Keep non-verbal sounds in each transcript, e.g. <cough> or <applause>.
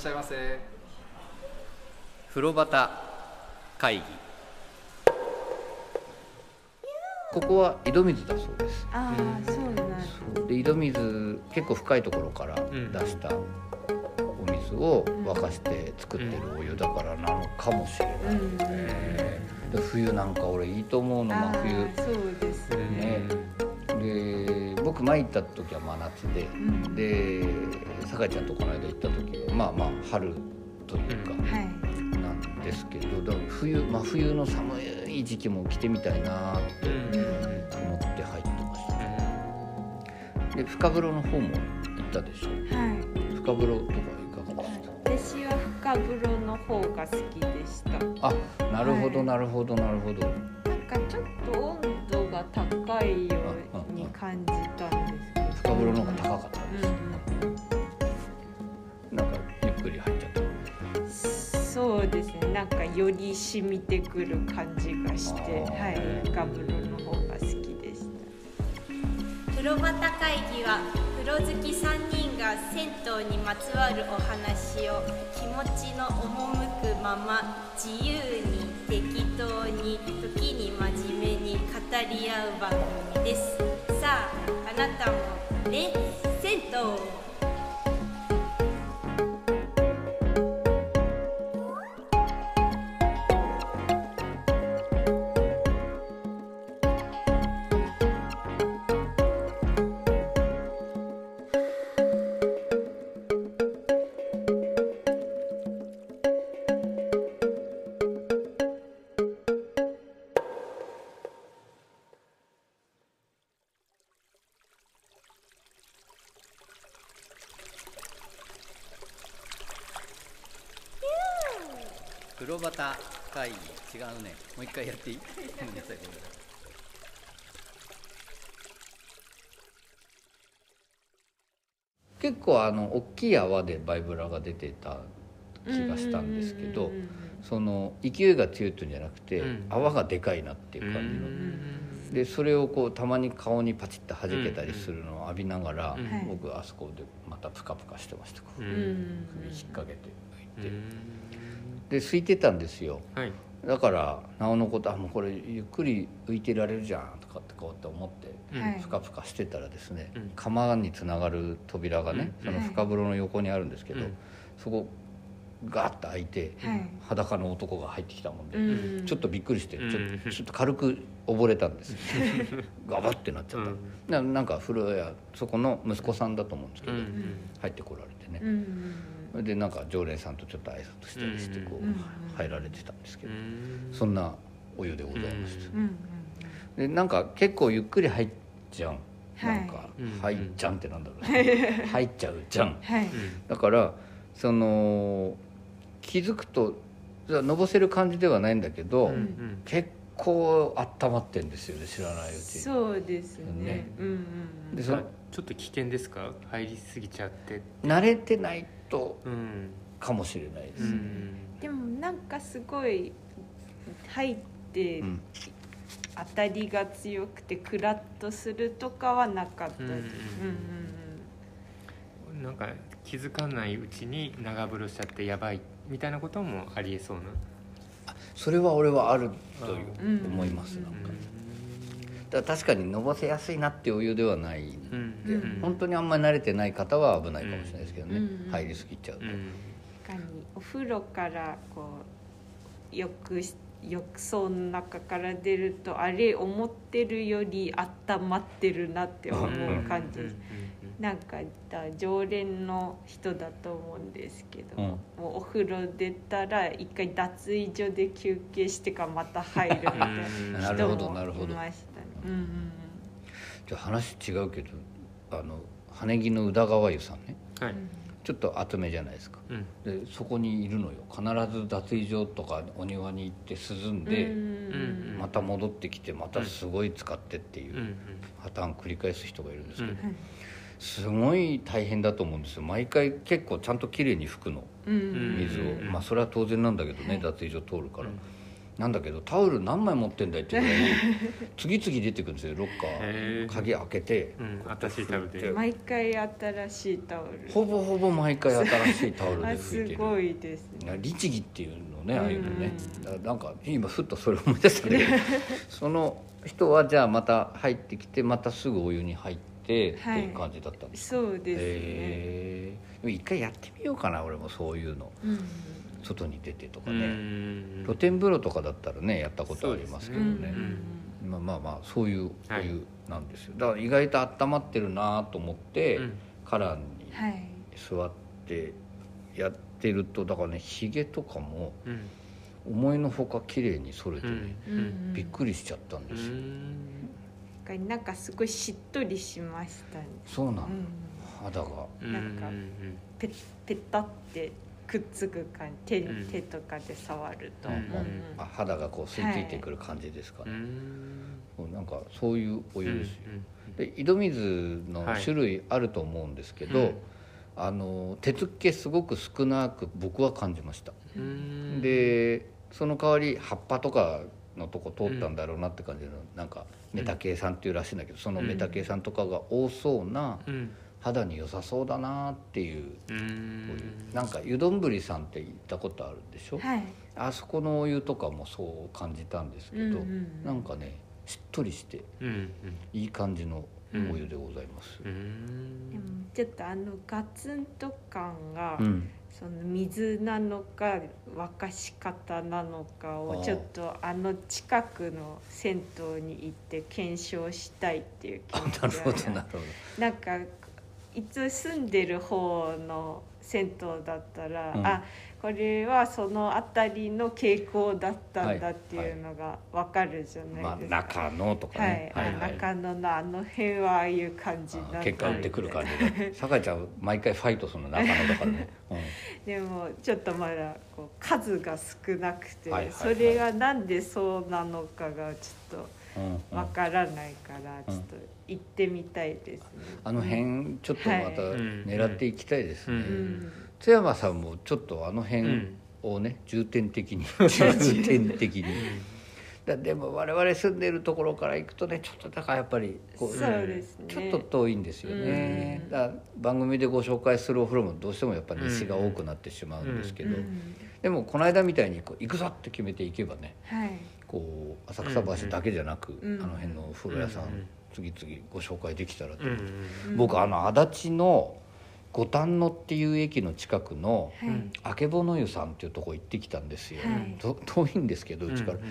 しゃいませ。風呂端会議。ここは井戸水だそうです。ああそうなんで井戸水結構深いところからん。出したお水を沸かして作ってるお湯だからなのかもしれない、うん。冬なんか俺いいと思うのあ真冬。ーそうですね。ねで僕前行った時は真夏で、ん。で酒井ちゃんとこの間行った時はまあまあ春というかはい。なんですけどだから冬真冬の寒い時期も来てみたいなって思って入ってました。で深風呂の方も行ったでしょ。はい。深風呂とかいかがでし私は深風呂の方が好きでした。たあなるほどはいなるほどなるほど。なんかちょっとが高いように感じたんですけど。深風呂の方が高かった。んです、うなんかゆっくり入っちゃった。そうですね。なんかより染みてくる感じがしてはい。深風呂の方が好きでした。風呂端会議は風呂好き3人が銭湯にまつわるお話を気持ちの赴くまま自由に適当に時に真面目に語り合う番組です。さああなたもね銭湯違うね。もう一回やっていい？<laughs> ごめんなさいごめんなさい結構あの大きい泡でバイブラが出てた気がしたんですけどうんうんうんうんその勢いが強いっていうんじゃなくて、うん。泡がでかいなっていう感じの、でそれをこうたまに顔にパチッと弾けたりするのを浴びながら、うん。僕はあそこでまたプカプカしてましたこう。ううん。ん首引っ掛けてう拭いて、ん。で空いてたんですよ。はいだからなおのことあもうこれゆっくり浮いてられるじゃんとかってこうやって思ってうんはい。プカプカしてたらですね、うん。釜につながる扉がね、うん。その深風呂の横にあるんですけど、うん。そこガーッと開いて、はい。裸の男が入ってきたもんで、うん。ちょっとびっくりして、うん。ちょっとちょっと軽く溺れたんですよ。<laughs> ガバってなっちゃった、うん。ななんか風呂屋そこの息子さんだと思うんですけど、うん。入ってこられてね、でなんか常連さんとちょっと挨拶したりしてこう、うん。入られてたんですけど、うん。そんなお湯でございました、でなんか結構ゆっくり入っちゃう。はい。なんかうん。入っちゃんってなんだろう。ね入っちゃうじゃん。はい。だからその気づくとのぼせる感じではないんだけど、結構温まってんですよね知らないうちに。そうですね。ね。うんうんうん。でそのちょっと危険ですか？入りすぎちゃって。慣れてないとうんかもしれないです、うん。でもなんかすごい入ってうん。当たりが強くてクラッとするとかはなかったです。うんうんうん。なんか気づかないうちに長風呂しちゃってやばいみたいなこともありえそうな。それは俺はあると思います、うんなんかだから確かにのぼせやすいなっていうお湯ではないんで、うん。うん。本当にあんまり慣れてない方は危ないかもしれないですけどね、うん入りすぎちゃうと、うん。確かにお風呂からこう浴し浴槽の中から出るとあれ思ってるより温まってるなって思う感じ。ですなんかだ常連の人だと思うんですけど、うん。もうお風呂出たら一回脱衣所で休憩してからまた入るみたいなうんなるほど人もなるほど。いましたね。うんうん。じゃあ話違うけどあの羽木の宇田川湯さんね。はい。ちょっと厚めじゃないですか。うん。でそこにいるのよ。必ず脱衣所とかお庭に行って涼んうんで、うん。また戻ってきてまたすごい使ってっていううん。パターン繰り返す人がいるんですけど、うん。すごい大変だと思うんですよ。毎回結構ちゃんときれいに拭くの。水を、うんまあそれは当然なんだけどね、はい。脱衣所通るから、なんだけどタオル何枚持ってんだいってぐらい次々出てくるんですよ <laughs> ロッカへー。ー鍵開けてうん新しいタオルで。毎回新しいタオル。ほぼほぼ毎回新しいタオルであ拭いてる。<laughs> すごいですね。律儀っていうのねああいうのね。うんなんか今ふっとそれ思い出したけど <laughs> その人はじゃあまた入ってきてまたすぐお湯に入ってってはい。いう感じだったんですそうですね、へえ一回やってみようかな俺もそういうの。うん外に出てとかうねん。露天風呂とかだったらねやったことありますけどうね。んまあまあまあそういうおはい。湯なんですよ。だから意外と温まってるなと思って、うん。カラーにはい。座ってやってるとだからねひげとかもうん。思いのほか綺麗に剃れてうね、んうん。びっくりしちゃったんうですよ、ん。なんかすごいしっとりしましたね、そうなの、うん、肌が。なんかペッペタってくっつく感じ手,、うん。手とかで触ると、う。ん。うん。あ肌がこう吸い付いてくる感じですか？ね、なんかそういうお湯ですよ、うんで井戸水の種類あると思うんですけど、うんあの鉄っ気すごく少なく僕は感じました、うん。でその代わり葉っぱとかのとこ通ったんだろうなって感じの、なんかメタケイ酸っていうらしいんだけどそのメタケイ酸とかが多そうなうん肌に良さそうだなっていう。うお湯ん。なんか湯丼さんって行ったことあるでしょ、はい。あそこのお湯とかもそう感じたんですけど、うんうんなんかねしっとりしてうんいい感じのお湯でございます、うん。でもちょっとあのガツンと感が、うん。その水なのか沸かし方なのかをちょっとあの近くの銭湯に行って検証したいっていう気あ持ちなるほどがなるほどなんかいつ住んでる方の銭湯だったら、うん。あこれはその辺りの傾向だったんだっていうのが分かるじゃまあないですか。中野とかはい。ね、あ中野のあの辺はああいう感じだったあ結果打ってくる感じで酒井ちゃん毎回ファイトするの中野だからね、<laughs> でもちょっとまだこう数が少なくて、はいはいはい。それがなんでそうなのかがちょっうんうん。とわからないからちょっと行ってみたいですね。あの辺ちょっとまたはい。狙っていきたいですね、うん。うん。津山さんもちょっとあの辺うん。をね重点的に重点的に。<laughs> <laughs> だでも我々住んでるところから行くとねちょっとだからやっぱりこうそうですね。ちょっと遠いんですよね、うん。だから番組でご紹介するお風呂もどうしてもやっぱ西が多くなってしまうんですけど、うん。でもこの間みたいにこう行くぞって決めていけばねはい。こう浅草橋だけじゃなく、うん。あの辺のお風呂屋さん、うん次々ご紹介できたらと、うんうん僕あの足立の五反野っていう駅の近くのはい。うんあけぼの湯さんっていうとこ行ってきたんですよ、はい。と遠いんですけどうちから、うん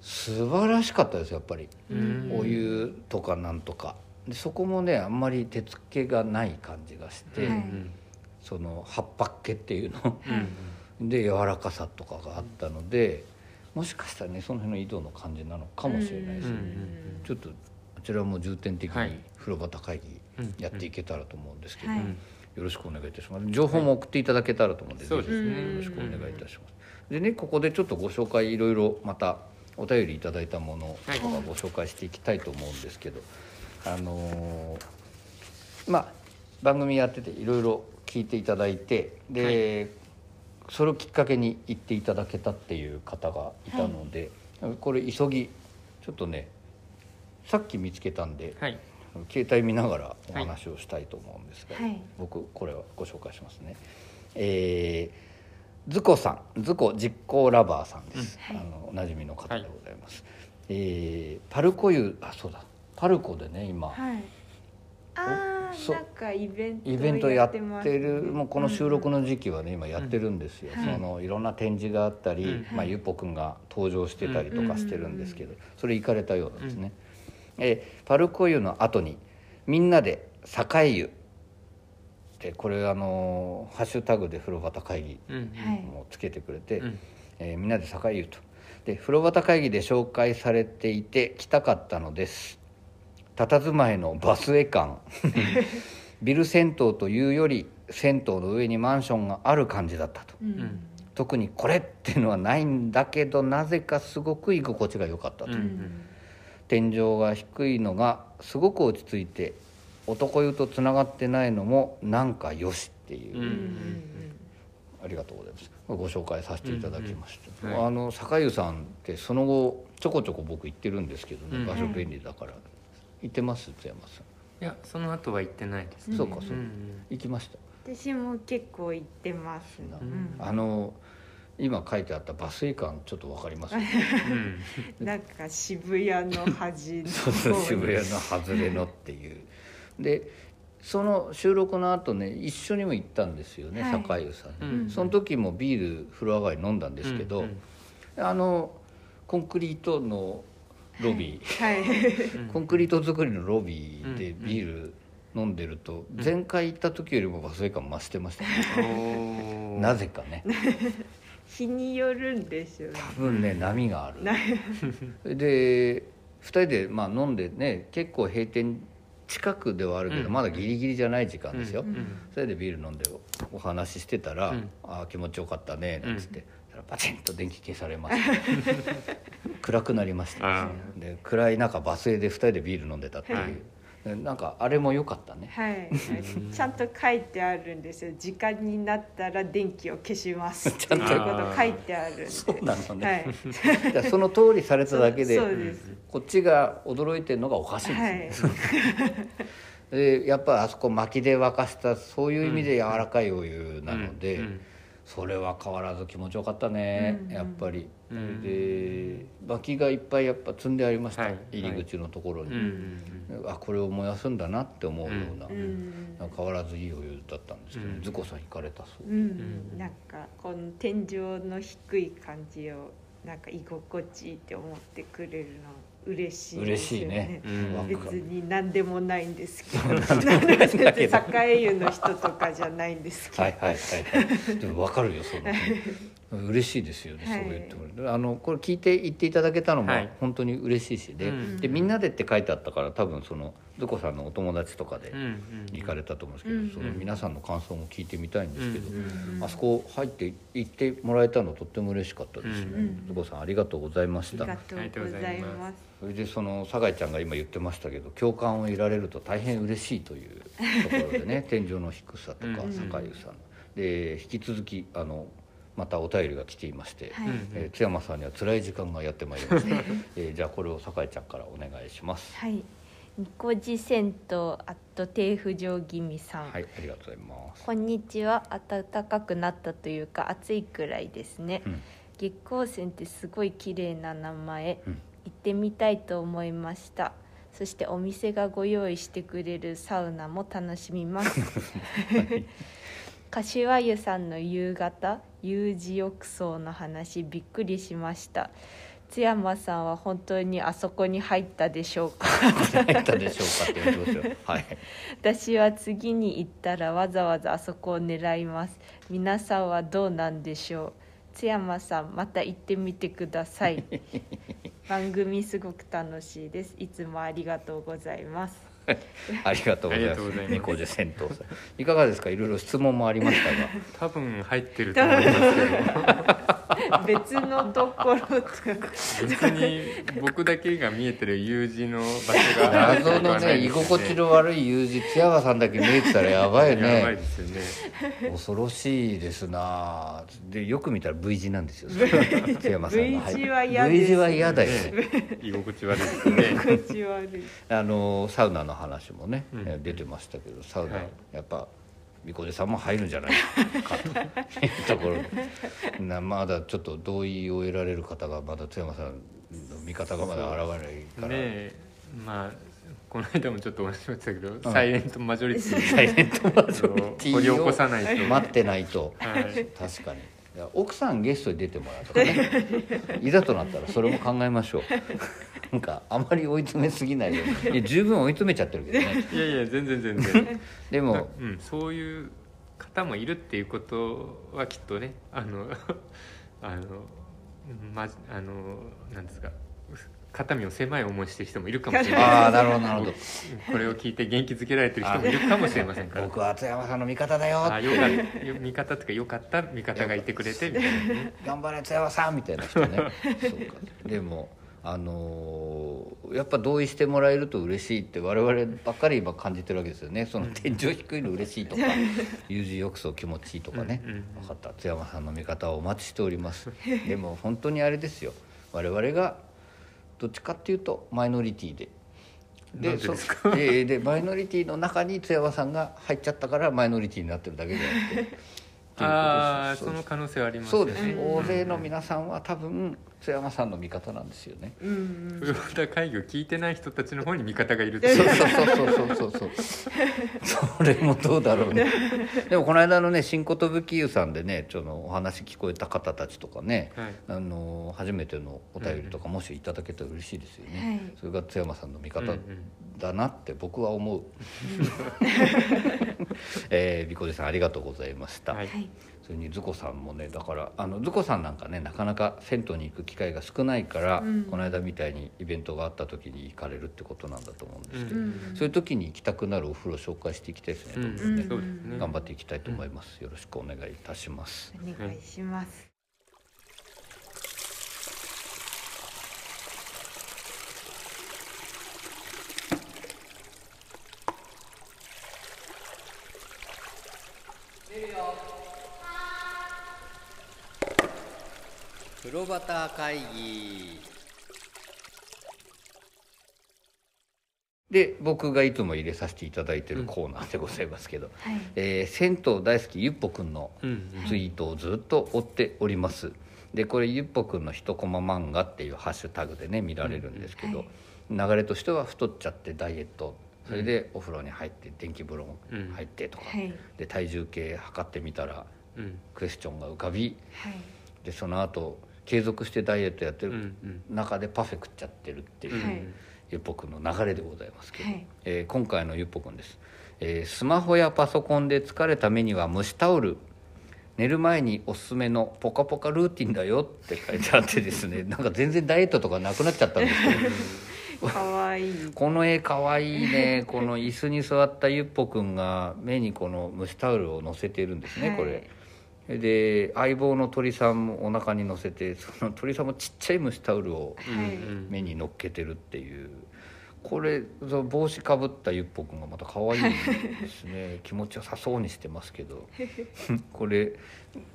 素晴らしかったですやっぱり、うん。お湯とかなんとか。でそこもねあんまり手つけがない感じがして、はい。その葉っぱっ気っていうの。うんで柔らかさとかがあったのでもしかしたらねその辺の井戸の感じなのかもしれないですね、うんちょっとこちらも重点的はい。に風呂端会議うんやっていけたらと思うんですけど、はいうん。よろしくお願いいたします。情報も送っていただけたらと思うんで、そうですね。ぜひよろしくお願いいたします。でねここでちょっとご紹介いろいろまたお便りいただいたものとかご紹介していきたいと思うんですけど、あのーまあ番組やってていろいろ聞いていただいてで、それをきっかけに行っていただけたっていう方がいたので、これ急ぎちょっとねさっき見つけたんで、はい。携帯見ながらお話をしたいと思うんですが、はい。僕これはご紹介しますね。えー、ズコさんズコ実行ラバーさんです、うん。あのおなじみの方でございます、えーパルコ湯あそうだ。パルコでね今、はい。あなんかイベントイベントやってるもうこの収録の時期はね今やってるんですよ、うん。そのいろんな展示があったり、うん。まあ、ゆっぽくんが登場してたりとかしてるんですけど、それ行かれたようなんですね、えーパルコ湯の後にみんなで栄湯でこれあのーハッシュタグで風呂端会議うんはいもつけてくれて、うん。えーみんなで栄湯と。で風呂端会議で紹介されていて来たかったのです。佇まいのバスエ感 <laughs> ビル銭湯というより銭湯の上にマンションがある感じだったと。うん。ん。特にこれっていうのはないんだけどなぜかすごく居心地が良かったと、うん天井が低いのがすごく落ち着いて男湯とつながってないのもなんかよしっていう、うんうんうん。ありがとうございます。ご紹介させていただきました、うん。うんはい。あの坂湯さんってその後ちょこちょこ僕行ってるんですけどね、うん場所便利だから。行ってます？津山さいやその後は行ってないですん、そうかそうか、ん行きました？私も結構行ってます。なうん。あの今書いてあったバスイ感ちょっとわかります、ね、うん。<laughs> なんか渋谷の端。の <laughs> そうそう方に渋谷の外れのっていう。でその収録の後ね一緒にも行ったんですよね、はい。坂湯さんに、うん。その時もビール風呂上がり飲んだんですけど、うん。あのコンクリートのロビー、はい。うん <laughs> コンクリート作りのロビーでうんビール飲んでると前回行った時よりもバスイ感増してましたね、なぜかね日によるんですよね。多分ね波がある。なで2人でまあ飲んでね結構閉店近くではあるけど、うん。まだギリギリじゃない時間ですよ、うん。それでビール飲んでお話ししてたら「うん。ああ気持ちよかったね」なんつって、そしたらパチンと電気消されました <laughs> 暗くなりましたあで暗い中バス停で2人でビール飲んでたっていう、なんかあれも良かったね。はい。ちゃんと書いてあるんですよ。時間になったら電気を消します。<laughs> っていうこと書いてあるんで。そうなのね、はい。<laughs> じゃあその通りされただけでこっちが驚いてるのがおかしいですね、<laughs> でやっぱあそこ薪で沸かしたそういう意味で柔らかいお湯なので、うんそれは変わらず気持ちよかったね、うん。やっぱり、うん。で薪がいっぱいやっぱ積んでありました、はい。入り口のところうんに、うん。あこれを燃やすんだなって思うような、うん。な変わらずいいお湯だったんですけど、うん。ズコさん行かれたそう、うん、なんかこの天井の低い感じをなんか居心地いいって思ってくれるの嬉しいですよ嬉しいね。うん。わ別に何でもないんですけど。<laughs> 栄湯 <laughs> の人とかじゃないんですけど、はいはいはいでも分かるよその嬉しいですよね、はい。そう言ってもらえるあのこれ聞いて言っていただけたのもはい。本当に嬉しいしで,、うん。でみんなでって書いてあったから多分そのズコさんのお友達とかで行かれたと思うんですけど、うんその皆さんの感想も聞いてみたいんですけど、うんうんあそこ入って行ってもらえたのとっても嬉しかったですね、うんズコさんありがとうございました。ありがとうございます。それでその酒井ちゃんが今言ってましたけど共感を得られると大変嬉しいというところでね <laughs> 天井の低さとかうん。酒井さん。で引き続きあのまたお便りが来ていまして、はい。うんえー津山さんには辛い時間がやってまいりました、<laughs> えーじゃあこれを酒井ちゃんからお願いします。はい。ニコジ銭湯アット低浮上気味さん、はいありがとうございます。こんにちは。暖かくなったというか暑いくらいですね、うん。月光泉ってすごい綺麗な名前、うん。行ってみたいと思いました。そしてお店がご用意してくれるサウナも楽しみます。<laughs> 柏湯さんの夕方 U 字浴槽の話びっくりしました。津山さんは本当にあそこに入ったでしょうか？入ったでしょうかって言ってますよ。はい。<laughs> 私は次に行ったらわざわざあそこを狙います。皆さんはどうなんでしょう？津山さんまた行ってみてください。<laughs> 番組すごく楽しいです。いつもありがとうございます <laughs> ありがとうございます。います猫背銭湯さんいかがですか？いろいろ質問もありましたが。多分入ってると思いますけど。<laughs> 別のところと別に僕だけが見えてる U 字の場所が謎のね居心地の悪い U 字津山さんだけ見えてたらやばいね。やばいですよね。恐ろしいですな。でよく見たら V 字なんですよ。<laughs> 津山さんの。V 字は嫌です V 字は嫌だよね。居心地悪いですね。<laughs> 口悪い。あのサウナの話もね、うん。え出てましたけどサウナ、はい。やっぱみこでさんも入るんじゃないかというところ。でなまだちょっと同意を得られる方がまだ津山さんの味方がまだ現れないから、ねえまあこの間もちょっとお話ししましたけど、サイレントマジョリティ。サイレントマジョリティを掘り起こさないと。待ってないと。はい。確かに奥さんゲストに出てもらうとかね。<laughs> いざとなったらそれも考えましょう。<laughs> なんかあまり追い詰めすぎないように。十分追い詰めちゃってるけどね。いやいや全然全然。<laughs> でもうん、そういう方もいるっていうことはきっとねあのあのまあのなんですか肩身を狭い思いしてる人もいるかもしれない。ああなるほどなるほど。これを聞いて元気づけられてる人もいるかもしれませんから。僕は津山さんの味方だよ。あよかった。よ味方っていうかよかった味方がいてくれてみたいなね。頑張れ津山さんみたいな人ね。<laughs> そうか。でもあのやっぱ同意してもらえると嬉しいって我々ばっかり今感じてるわけですよね。その天井低いの嬉しいとか有事浴槽気持ちいいとかね、うんうん分かった。津山さんの味方をお待ちしております。でも本当にあれですよ。我々がどっちかっていうとマイノリティで。でそでででマイノリティの中に津山さんが入っちゃったからマイノリティになってるだけであって。<laughs> っていうことです。ああその可能性はありますそうです、うん。大勢の皆さんは多分津山さんの味方なんですよね。うんうん古畑会議を聞いてない人たちの方に味方がいるってそうそうそうそうそうそうそう。それもどうだろうね。<laughs> でもこの間のね新寿湯さんでねちょっとお話聞こえた方たちとかね、はいあの初めてのお便りとかもしいただけたら嬉しいですよね。はいそれが津山さんの味方うんうんだなって僕は思う。<laughs> えー、ビコデさんありがとうございました。はいはいそれにズコさんもねだからあのズコさんなんかねなかなか銭湯に行く機会が少ないから、うん。この間みたいにイベントがあった時に行かれるってことなんだと思うんですけど、うん。そういう時に行きたくなるお風呂紹介していきたいですね、うん。ね頑張っていきたいと思います、よろしくお願いいたします。お願いします風呂旗会議で僕がいつも入れさせていただいてるコーナーでございますけど、はい。えー銭湯大好きゆっぽくんのうんうん。ツイートをずっと追っております。でこれゆっぽくんの一コマ漫画っていうハッシュタグでね見られるんですけど、はい。流れとしては太っちゃってダイエット。それでお風呂に入って電気風呂うん。入ってとか、はい。で体重計測ってみたらうん。クエスチョンが浮かび。はい。でその後継続してダイエットやってるん中でパフェ食っちゃってるっていう、はい。ゆっぽくんの流れでございますけど、はい。えー今回のゆっぽくんです、えースマホやパソコンで疲れた目には蒸しタオル。寝る前におすすめのポカポカルーティンだよって書いてあってですね。<laughs> なんか全然ダイエットとかなくなっちゃったんですけど。かわい。いこの絵かわいいね。この椅子に座ったゆっぽくんが目にこの蒸しタオルを乗せているんですね、これで相棒の鳥さんもお腹に乗せてその鳥さんもちっちゃい蒸しタオルを目に乗っけてるっていう。これその帽子かぶったゆっぽくんがまた可愛いですね。<laughs> 気持ちよさそうにしてますけど。これ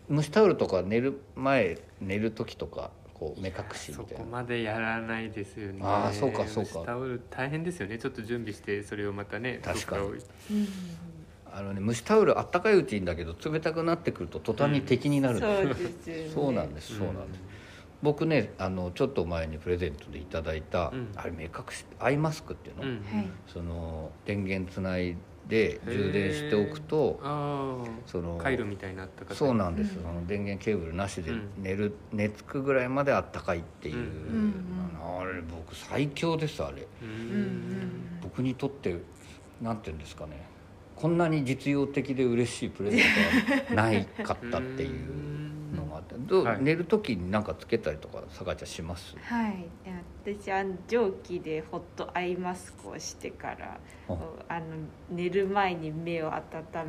蒸しタオルとか寝る前寝る時とかこう目隠しみそたいな。こまでやらないですよね。あーそうかそうか。タオル大変ですよね。ちょっと準備してそれをまたね確かにあのね蒸しタオルあったかいうちにだけど冷たくなってくると途端に敵になる。んですそうですよね。そうなんですそうなんです、僕ねあのちょっと前にプレゼントでいただいた、うん。あれ目隠しアイマスクっていうの、うん。その電源つないで充電しておくとあそのあ回路みたいになったかそうなんです、うん。あの電源ケーブルなしでうん。寝る、寝つくぐらいまであったかいっていう、うんあれ僕最強ですあれ。ううんん。僕にとってなんていうんですかねこんなに実用的で嬉しいプレゼントはないかったっていうのがあって。どう、はい。寝る時に何かつけたりとかさかちゃんします？はい。で私あの蒸気でホットアイマスクをしてからあ。あの寝る前に目を温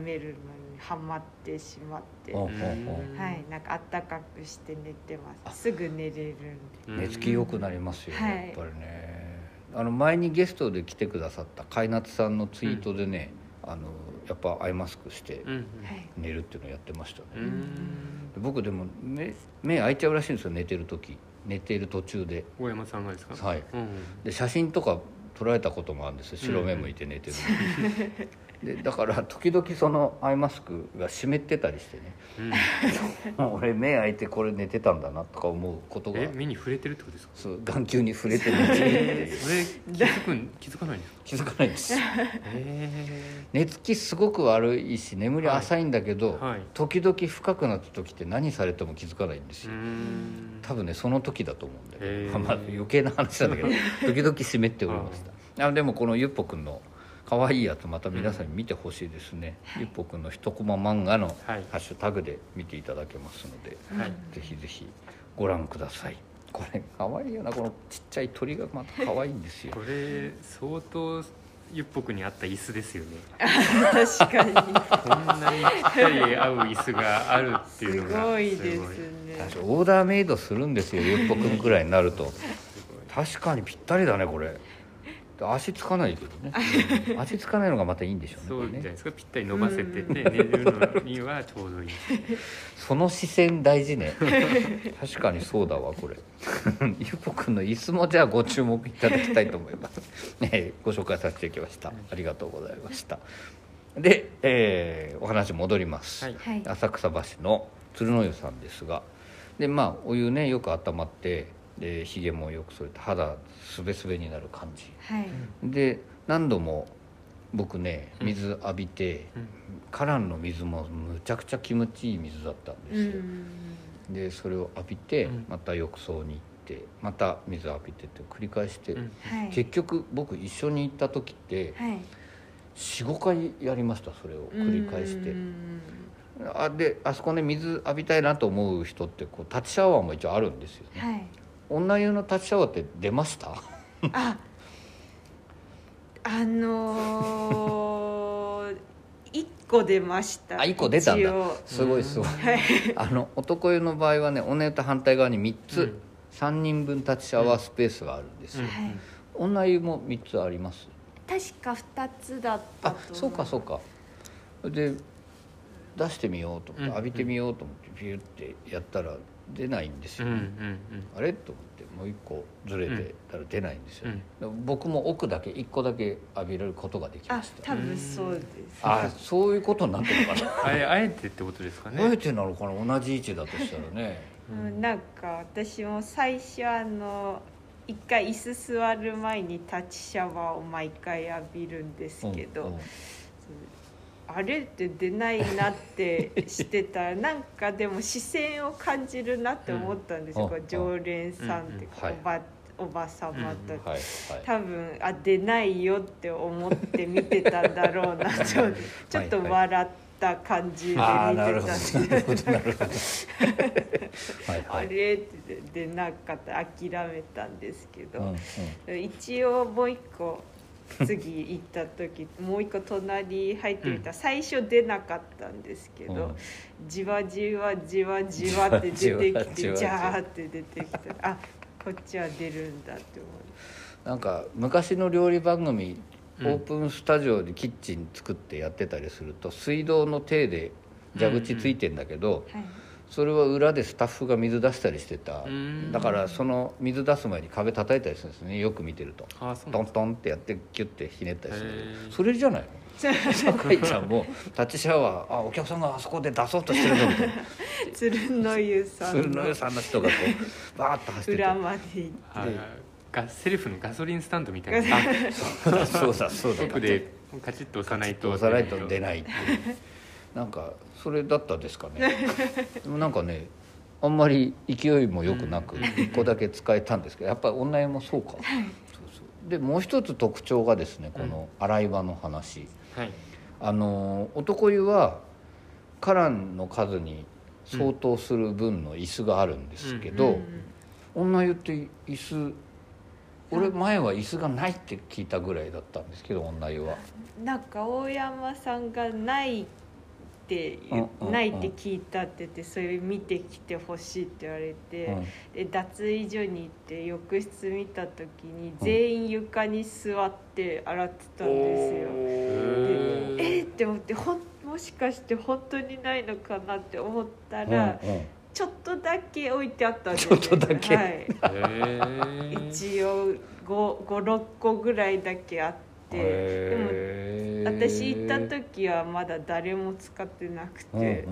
めるのにハマってしまって。あはあ。い。なんか暖かくして寝てます。すぐ寝れるんで。寝つき良くなりますよね、はい。やっぱりね。あの前にゲストで来てくださった海夏さんのツイートでね、あのやっぱアイマスクして寝るっていうのやってましたね、うん。で僕でも目目開いちゃうらしいんですよ寝てる時。寝ている途中で。大山さんがですか？はい。うんで写真とか撮られたこともあるんですよ。白目向いて寝てるの、<laughs> でだから時々そのアイマスクが湿ってたりしてね。うん。<laughs> 俺目開いてこれ寝てたんだなとか思うことが。え目に触れてるってことですか？そう眼球に触れてるっていう。それ気づくん気づかないんですか？気づかないんです。へ寝つきすごく悪いし眠り浅いんだけど、はい。時々深くなった時って何されても気づかないんですよ、ん。多分ねその時だと思うんだけへー。ど、まあ、余計な話なんだけど時々湿っておりました。あでもこのゆっぽくんの可愛いやつまた皆さんに見てほしいですね、ゆっぽくんの一コマ漫画のハはい。ッシュタグで見ていただけますので、はい。ぜひぜひご覧ください。これ可愛いよな。このちっちゃい鳥がまた可愛いんですよ。これ相当ゆっぽくに合った椅子ですよね。確かに。こんなにぴったり合う椅子があるっていうすのがごいですごい。ねオーダーメイドするんですよゆっぽくんくらいになると。確かにぴったりだねこれ足つかないけどね。う <laughs> ん足つかないのがまたいいんでしょうねそうじゃないですか。ぴったり伸ばせてて寝るのにはちょうどいいその視線大事ね。確かにそうだわこれ。<laughs> ゆぽくんの椅子もじゃあご注目いただきたいと思います、ね、ご紹介させていただきました。ありがとうございました。で、えーお話戻ります、はいはい。浅草橋の鶴の湯さんですが。でまあお湯ねよく温まってでひげもよくそれて肌すべすべになる感じ。はい。で何度も僕ね水浴びて、うん。カランの水もむちゃくちゃ気持ちいい水だったんうですよ、ん。でそれを浴びてうん。また浴槽に行ってまた水浴びてって繰り返して、うん。はい。結局僕一緒に行った時ってはい。45回やりましたそれを。繰り返して。うんあであそこね水浴びたいなと思う人ってこう立ちシャワーも一応あるんですよね、はい女湯の立ちシャワーって出ました？<laughs> ああのー、1個出ました。あ一個出たんだ。すごいすごい。はい。あの男湯の場合はね女湯と反対側に3つ、うん。3人分立ちシャワースペースがあるんですよ、はい。女湯も3つあります？確か2つだったあそうかそうか。で出してみようと思って、うん。浴びてみようと思ってピューってやったら出ないんですよ、うんうんあれ？と思ってもう一個ずれてたら出ないんですよね、で僕も奥だけ1個だけ浴びれることができあました多分そうです。あそういうことになってるのかな。<laughs> あれあえてってことですかね。あえてなのかな？同じ位置だとしたらね。うん、なんか私も最初あの一回椅子座る前に立ちシャワーを毎回浴びるんですけど、うんうんあれって出ないなって <laughs> してた。らなんかでも視線を感じるなって思ったんですよ、うん。常連さんってうん。うん。おば,、おばさまと、はい。はい。多分あ出ないよって思って見てたんだろうな。<laughs> とちょっと笑った感じで見てたなんです。なるほど。あはいれって出なかった諦めたんですけど、うんうん。一応もう一個 <laughs> 次行った時もう一個隣入ってみた。ら、最初出なかったんですけど、うん。じわじわじわじわって出てきてじわジャーって出てきた。あこっちは出るんだって思なんか昔の料理番組オうん。ープンスタジオでキッチン作ってやってたりすると水道の手で蛇口ついてんだけど、う、はい、それは裏でスタッフが水出したりしてた。うん。だからその水出す前に壁叩いたりするんですね。よく見てると。トントンってやってキュッてひねったりするそれじゃない？の酒井ちゃんも立ちシャワー。あお客さんがあそこで出そうとしてるぞみたいな。鶴の湯さ鶴んの。の湯さんの人がこうバーッと走ってて。裏まで行って。あガセルフのガソリンスタンドみたいな。あそうだそうだ奥でカチッと押さないと押さないと出ないっていうなんかそれだったですかね。でもなんかねあんまり勢いもよくなくうん。1個だけ使えたんですけどやっぱり女湯もそうか。そうそう。でもう一つ特徴がですねこの洗い場の話、はい。あの男湯はカランの数に相当する分の椅子があるんですけど、うん女湯って椅子俺前は椅子がないって聞いたぐらいだったんですけど女湯は。なんか大山さんがないってないって聞いたって言ってそれ見てきてほしいって言われて、うん。で脱衣所に行って浴室見た時に全員床に座って洗ってたんですよ。ーでえーって思ってほんもしかして本当にないのかなって思ったら、うんうん。ちょっとだけ置いてあったんですよ、ね、ちょっとだけ。はい、一応56個ぐらいだけあってでも私行った時はまだ誰も使ってなくて、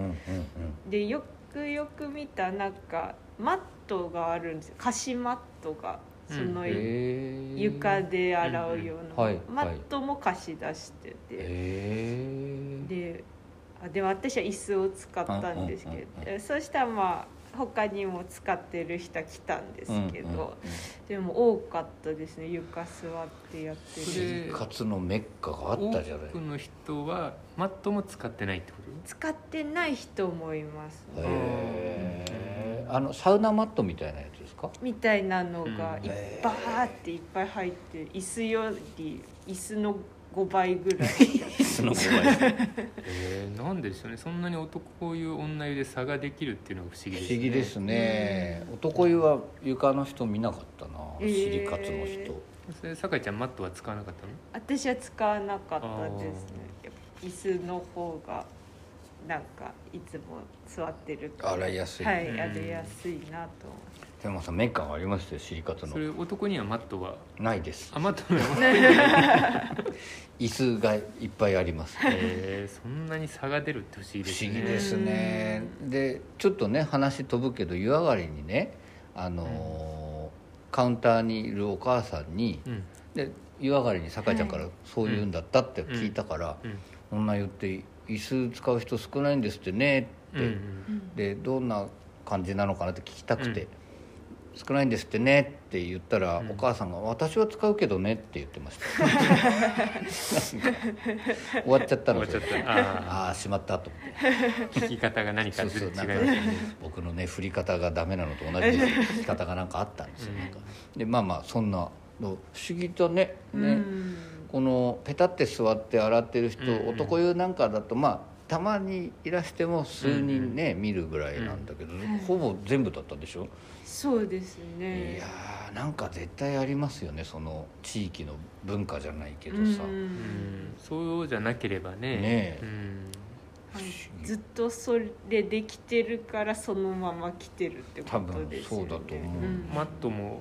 でよくよく見たなんかマットがあるんですよ。貸しマットがうん。その床で洗うような、はいマットも貸し出してて、であでも私は椅子を使ったんですけど、そしたらまあ他にも使ってる人来たんですけど、うんうんうん。でも多かったですね床座ってやってそるれ生活のメッカがあったじゃない。多くの人はマットも使ってないってこと？使ってない人もいますね。へー。あのサウナマットみたいなやつですか？みたいなのがうん。いっぱいっていっぱい入って椅子より椅子の5倍ぐらい <laughs> 椅子スの方がいい。えー、なんでしょうね。そんなに男湯女湯で差ができるっていうのが不思議ですね。不思議ですね。男湯は床の人見なかったな。えー。シリカツの人、それ酒井ちゃんマットは使わなかったの？私は使わなかったですね。やっぱ椅子の方がなんかいつも座ってるから洗いやすいはいうんやりやすいなと思でもさメッカンありますよシリカツの。それ男にはマットは？ないです。あマットの椅子がいっぱいあります。えー、そんなに差が出るって不思議ですね。不思議ですね。でちょっとね話飛ぶけど湯上がりにねあのーカウンターにいるお母さんにうん。で湯上がりに酒井ちゃんからそう言うんだったって聞いたからうん「女湯って椅子使う人少ないん。ですってね」って、うんう、でどんな感じなのかなって聞きたくて「少ないんですってね」って言ったら、うん。お母さんが「私は使うけどね」って言ってました。<laughs> 終わっちゃったので。あああしまったと思って。あ聞き方が何かずれ違いね <laughs> 僕のね振り方がダメなのと同じ振り <laughs> 方がなんかあったんですよ、うん。でまあまあそんな不思議だねね、うん。このペタって座って洗ってる人、うんうん。男湯なんかだとまあたまにいらしても数人ね、見るぐらいなんだけど、ほぼ全部だったでしょ、そうですいねやーなんか絶対ありますよねその地域の文化じゃないけどさ、うん。うん。そうじゃなければね。ねえ。うん。はい。ずっとそれできてるからそのまま来てるってことですよね。多分そうだと思う。マットも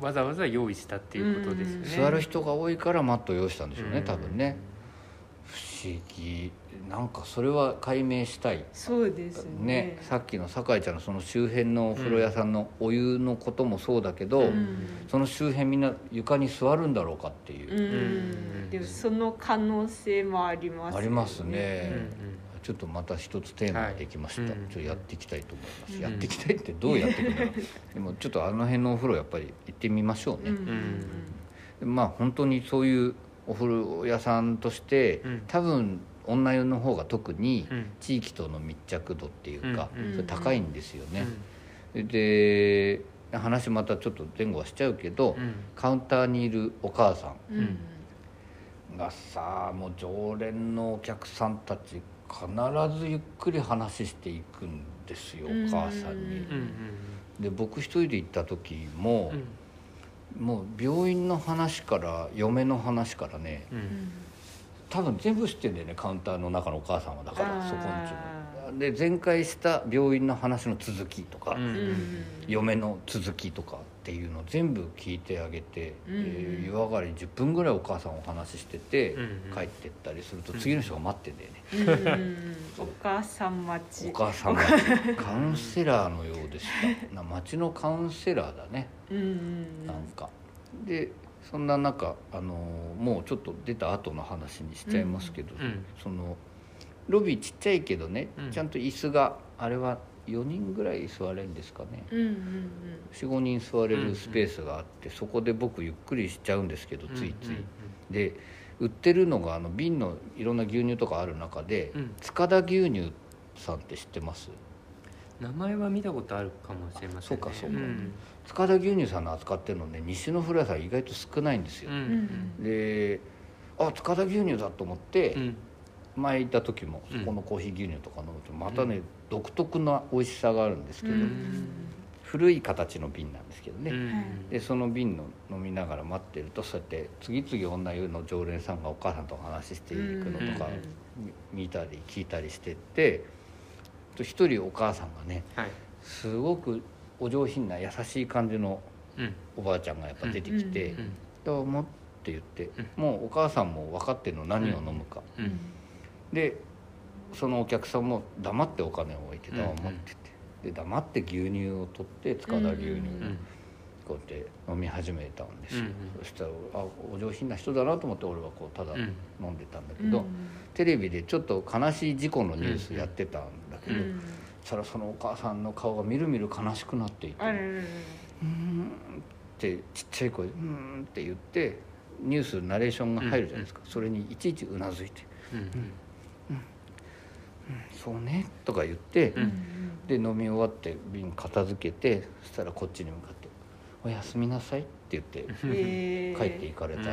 わざわざ用意したっていうことですよね。座る人が多いからマットを用意したんでしょうね、うん。多分ね。不思議なんかそれは解明したい。そうですね。ねさっきの酒井ちゃんのその周辺のお風呂屋さんのお湯のこともそうだけど、うん。その周辺みんな床に座るんだろうかっていう、うん。でもその可能性もありますよね。ありますうんね、ちょっとまた一つテーマができました、はい。ちょっとやっていきたいと思います、うん。やっていきたいってどうやっていくんだろうでもちょっとあの辺のお風呂やっぱり行ってみましょうね、うん。でまあ本当にそういうお風呂屋さんとして、うん。多分女湯の方が特にうん。地域との密着度っていうか、それ高いんですよね、うん。で話またちょっと前後はしちゃうけど、うん。カウンターにいるお母さうんがさもう常連のお客さんたち必ずゆっくり話していくんですよお母さんに。で僕一人で行った時もう、ん。もう病院の話から嫁の話からね多分全部知ってんだよねカウンターの中のお母さんはだからそこんちもで前回した病院の話の続きとか、うん。うん嫁の続きとかっていうのを全部聞いてあげて、うんで湯上がり10分ぐらいお母さんお話ししてて、うんうん帰ってったりすると次の人が待ってんだよね、うんお母さん待ち。お母さんが <laughs> カウンセラーのようでした。な町のカウンセラーだね。うんうん。なんか。でそんな中あのもうちょっと出た後の話にしちゃいますけど、うんそのロビーちっちゃいけどね、うん。ちゃんと椅子があれは4人ぐらい座れるんですかね。うんうん45人座れるスペースがあって、そこで僕ゆっくりしちゃうんですけどついつい、で売ってるのがあの瓶のいろんな牛乳とかある中で、うん。塚田牛乳さんって知ってます？名前は見たことあるかもしれませんね。そうかそうか。ん塚田牛乳さんの扱ってるのね西の古屋さん意外と少ないんですよ、うん。うんであ塚田牛乳だと思って、うん。前行った時もうん。そこのコーヒー牛乳とか飲むとまたね、独特な美味しさがあるんですけど、うん。古い形の瓶なんですけどね、うん。でその瓶の飲みながら待ってるとそうやって次々女湯の常連さんがお母さんとお話ししていくのとかうん。み見たり聞いたりしてってと一人お母さんがねはい。すごくお上品な優しい感じのうん。おばあちゃんがやっぱ出てきてうん「どうも」って言ってうもうお母さんも分かってるの何を飲むか。でそのお客さんも黙ってお金を置いてうん。どうもって言って。で黙って牛乳を取って塚田牛乳をうん。こうやって飲み始めたんですよ、そしたらあお上品な人だなと思って俺はこうただうん。飲んでたんだけうん。ど、テレビでちょっっと悲しい事故のニュースやってたんだけど、したらそのお母さんの顔がみるみる悲しくなっていて「うん」ってちっちゃい声で「うーん」って言ってニュースナレーションが入るじゃないですか、それにいちいちうなずいて。うん「そうね」とか言って、うんで飲み終わって瓶片付けてそしたらこっちに向かって「おやすみなさい」って言ってえー。帰っていかれた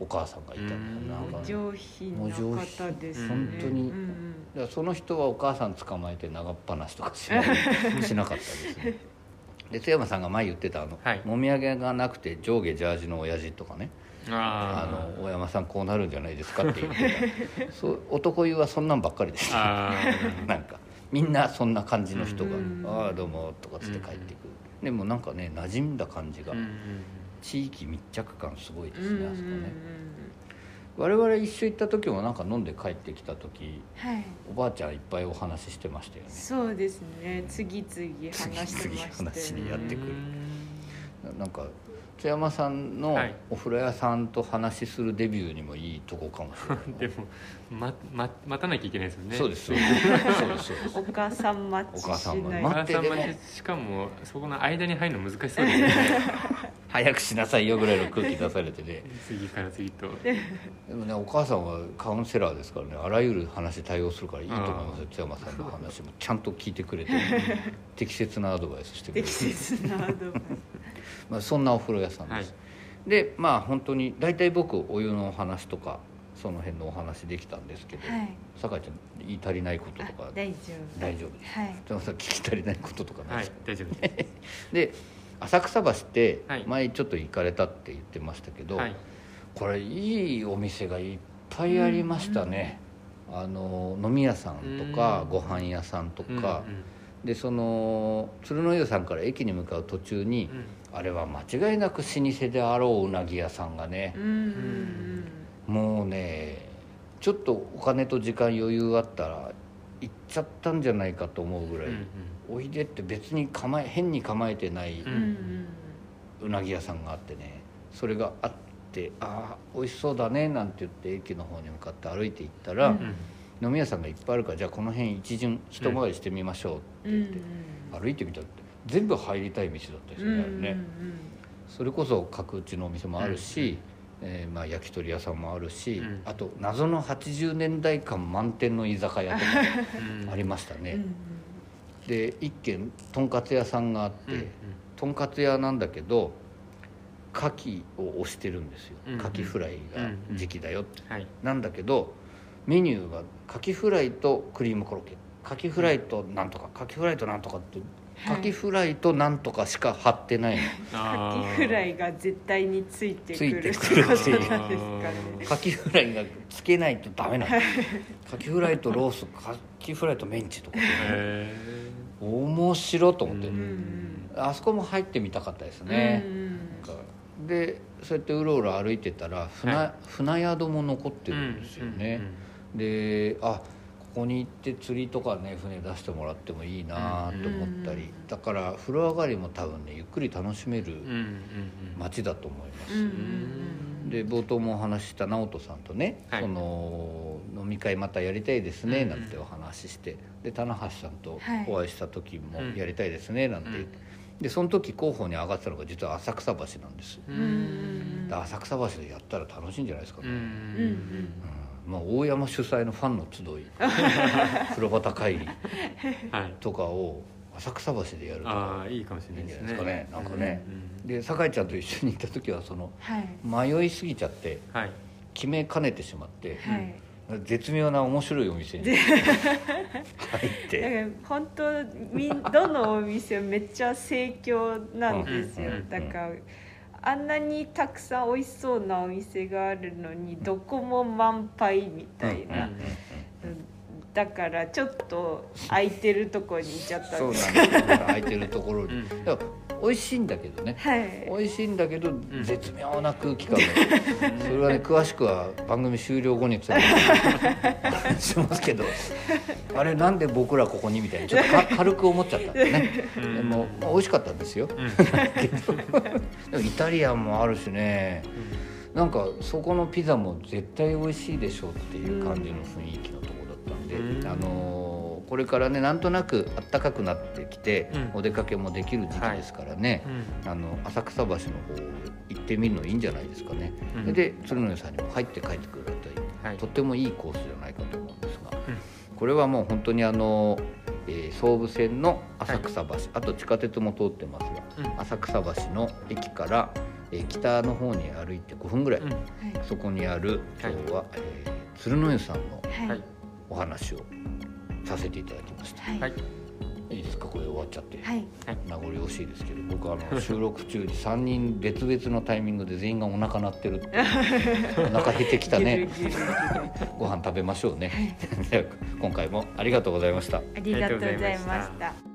お母さんがいたんだようん。なんか上品な方ですね。本当に。うんその人はお母さん捕まえて長っ話とかしない <laughs> しなかったですね。で津山さんが前言ってたあの、はい。もみあげがなくて上下ジャージの親父とかね。ああの大山さんこうなるんじゃないですかって言ってた。<laughs> そう男湯はそんなんばっかりでしたあー。<laughs> なんかみんなそんな感じの人がうん「ああどうも」とかつって帰ってくる、でもなんかね馴染んだ感じが、うんうん地域密着感すごいですね、あそこね。我々一緒行った時もなんか飲んで帰ってきた時はい。おばあちゃんいっぱいお話ししてましたよね。そうですね。次々話してましたよ次々話にねやってくる。なんか津山さんのはい。お風呂屋さんと話しするデビューにもいいとこかもしれない。<laughs> でもまま待たなきゃいけないですよね。そうですそうです。お母さん待ちお母さんがしない。お待ってでも。母さん待ちしかもそこの間に入るの難しそうですよね <laughs> 早くしなさいよぐらいの空気出されてね。次から次と。でもねお母さんはカウンセラーですからね。あらゆる話対応するからいいと思いますよ津山さんの話も。ちゃんと聞いてくれて。適切なアドバイスしてくれ適る、切なアドバイまあ、そんなお風呂屋さんです、はい。でまあ本当に大体僕お湯のお話とかその辺のお話できたんですけど、スはい。酒井ちゃん言い足りないこととか。あ大丈夫。大丈夫です。はい。津山さん聞き足りないこととかないはいですか、大丈夫です。<laughs> で浅草橋ってはい。前ちょっと行かれたって言ってましたけど、はい。これいいお店がいっぱいありましたね、あの飲み屋さんとかうん。ご飯屋さんとうんか、でその鶴の湯さんから駅に向かう途中にう、ん。あれは間違いなく老舗であろううなぎ屋さんがねう、んうん。もうねちょっとお金と時間余裕あったら行っちゃったんじゃないかと思うぐらい、うんうん。おいでって別に構え変に構えてないうんうんうなぎ屋さんがあってねそれがあってああ美味しそうだねなんて言って駅の方に向かって歩いていったら、うん。うん飲み屋さんがいっぱいあるからじゃあこの辺一巡一回りしてみましょうってうん言って、歩いてみたら全部入りたい店だったですよね,、ねそれこそ角打ちのお店もあるし、えーまあ、焼き鳥屋さんもあるし、うん。あと謎の80年代感満点の居酒屋とかうん。ありましたね、うんうんで一軒とんかつ屋さんがあって、うんうん。とんかつ屋なんだけど牡蠣を推してるんですよ。うん牡蠣フライが時期だよって、はい。なんだけどメニューが牡蠣フライとクリームコロッケ。牡蠣フライとなんとか牡蠣フライとなんとかって牡はい。蠣フライとなんとかしか貼ってないカキ <laughs> フライが絶対についてくついるてくるってことなんですかね。カキフライがつけないとダメなのカキフライとロースカキフライとメンチとか。へ面白いと思って、あそこも入ってみたかったですうんね、でそうやってうろうろ歩いてたら船,、はい。船宿も残ってるんですよね、であここに行って釣りとかね船出してもらってもいいなと思ったり、うんだから風呂上がりも多分ねゆっくり楽しめる街だと思います、で冒頭もお話しした直人さんとね、はい。その飲み会またやりたいですねうんなんてお話しして、で棚橋さんとはい。お会いした時もうん。やりたいですねなんて言って、でその時候補に上がってたのが実は浅草橋なんです、浅草橋でやったら楽しいんじゃないですかね、うんまあ、大山主催のファンの集い。<laughs> 風呂端会議。はい。とかを浅草橋でやるとあか。あいいかもしれないですね。いいんじゃないですかね。なんかね。うんで酒井ちゃんと一緒に行った時はそのはい。迷いすぎちゃってはい。決めかねてしまって、はい。絶妙な面白いお店に <laughs> 入って。だから本当みどのお店もめっちゃ盛況なんですよ。だからあんなにたくさん美味しそうなお店があるのにどこも満杯みたいな、うんうんだからちょっと空いてるとこに行っちゃったそうんです。なんですだ空いてるところに、うん。美味しいんだけどね。はい。美味しいんだけど、ん。絶妙な空気感が。それはね詳しくは番組終了後について <laughs> しますけど。あれなんで僕らここにみたいに。ちょっとか軽く思っちゃったんですね。うん。でも、まあ、美味しかったんですよ。うん。<laughs> でもイタリアンもあるしね。なんかそこのピザも絶対美味しいでしょうっていう感じの雰囲気ので、うん。あのーこれからねなんとなく暖かくなってきて、うん。お出かけもできる時期ですからね、うん。あの浅草橋の方行ってみるのいいんじゃないですかね、うん。で鶴の湯さんにも入って帰ってくるという、はい。とってもいいコースじゃないかと思うんですが、うん。これはもう本当にあのえー総武線の浅草橋、あと地下鉄も通ってますが、うん。浅草橋の駅から、えー北の方に歩いて5分ぐらい、うん。はい。そこにある今日は、えー鶴の湯さんのはいはいお話をさせていただきました、はい。はい。いいですか？これ終わっちゃって、はい。名残惜しいですけど僕あの <laughs> 収録中に3人別々のタイミングで全員がお腹鳴ってるって <laughs> お腹減ってきたね。ご飯食べましょうね。じゃあ今回もありがとうございました。ありがとうございました